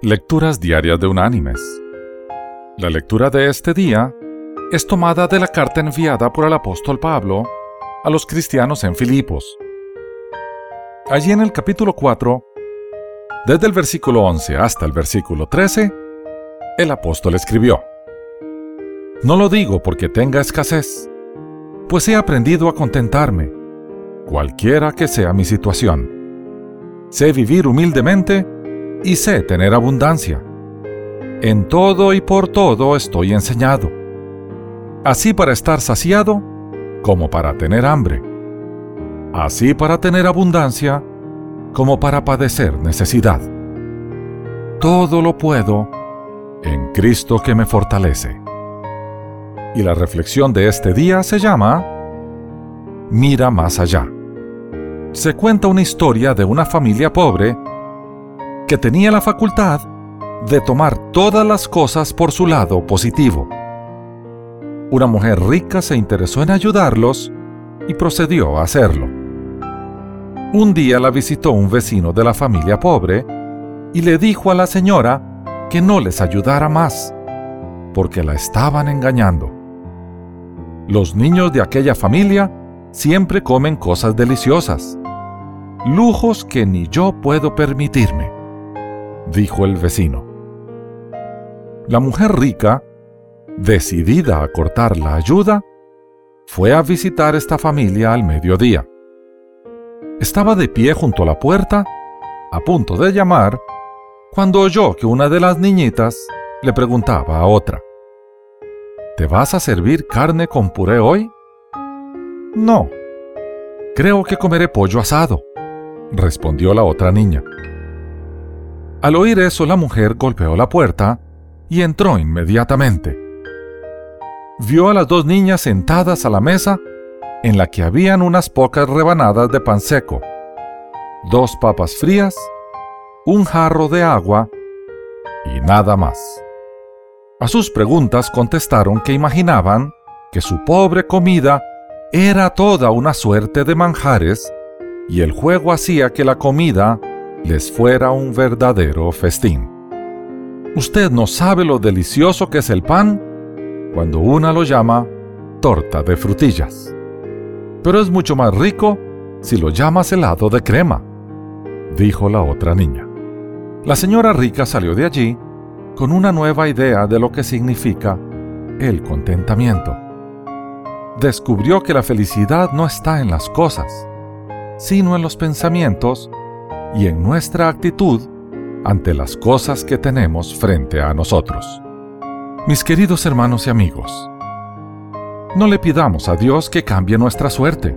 Lecturas Diarias de Unánimes. La lectura de este día es tomada de la carta enviada por el apóstol Pablo a los cristianos en Filipos. Allí en el capítulo 4, desde el versículo 11 hasta el versículo 13, el apóstol escribió, No lo digo porque tenga escasez, pues he aprendido a contentarme, cualquiera que sea mi situación. Sé vivir humildemente y sé tener abundancia. En todo y por todo estoy enseñado, así para estar saciado como para tener hambre, así para tener abundancia como para padecer necesidad. Todo lo puedo en Cristo que me fortalece. Y la reflexión de este día se llama Mira más allá. Se cuenta una historia de una familia pobre que tenía la facultad de tomar todas las cosas por su lado positivo. Una mujer rica se interesó en ayudarlos y procedió a hacerlo. Un día la visitó un vecino de la familia pobre y le dijo a la señora que no les ayudara más, porque la estaban engañando. Los niños de aquella familia siempre comen cosas deliciosas, lujos que ni yo puedo permitirme dijo el vecino. La mujer rica, decidida a cortar la ayuda, fue a visitar esta familia al mediodía. Estaba de pie junto a la puerta, a punto de llamar, cuando oyó que una de las niñitas le preguntaba a otra, ¿Te vas a servir carne con puré hoy? No. Creo que comeré pollo asado, respondió la otra niña. Al oír eso, la mujer golpeó la puerta y entró inmediatamente. Vio a las dos niñas sentadas a la mesa en la que habían unas pocas rebanadas de pan seco, dos papas frías, un jarro de agua y nada más. A sus preguntas contestaron que imaginaban que su pobre comida era toda una suerte de manjares y el juego hacía que la comida les fuera un verdadero festín. Usted no sabe lo delicioso que es el pan cuando una lo llama torta de frutillas. Pero es mucho más rico si lo llamas helado de crema, dijo la otra niña. La señora rica salió de allí con una nueva idea de lo que significa el contentamiento. Descubrió que la felicidad no está en las cosas, sino en los pensamientos y en nuestra actitud ante las cosas que tenemos frente a nosotros. Mis queridos hermanos y amigos, no le pidamos a Dios que cambie nuestra suerte.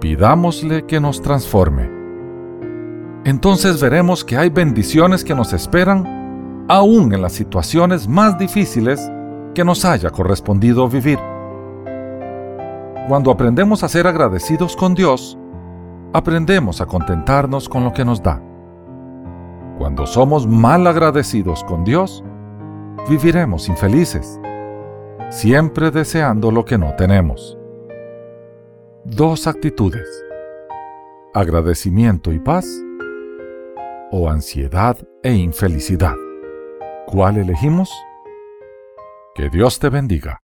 Pidámosle que nos transforme. Entonces veremos que hay bendiciones que nos esperan aún en las situaciones más difíciles que nos haya correspondido vivir. Cuando aprendemos a ser agradecidos con Dios, aprendemos a contentarnos con lo que nos da. Cuando somos mal agradecidos con Dios, viviremos infelices, siempre deseando lo que no tenemos. Dos actitudes, agradecimiento y paz o ansiedad e infelicidad. ¿Cuál elegimos? Que Dios te bendiga.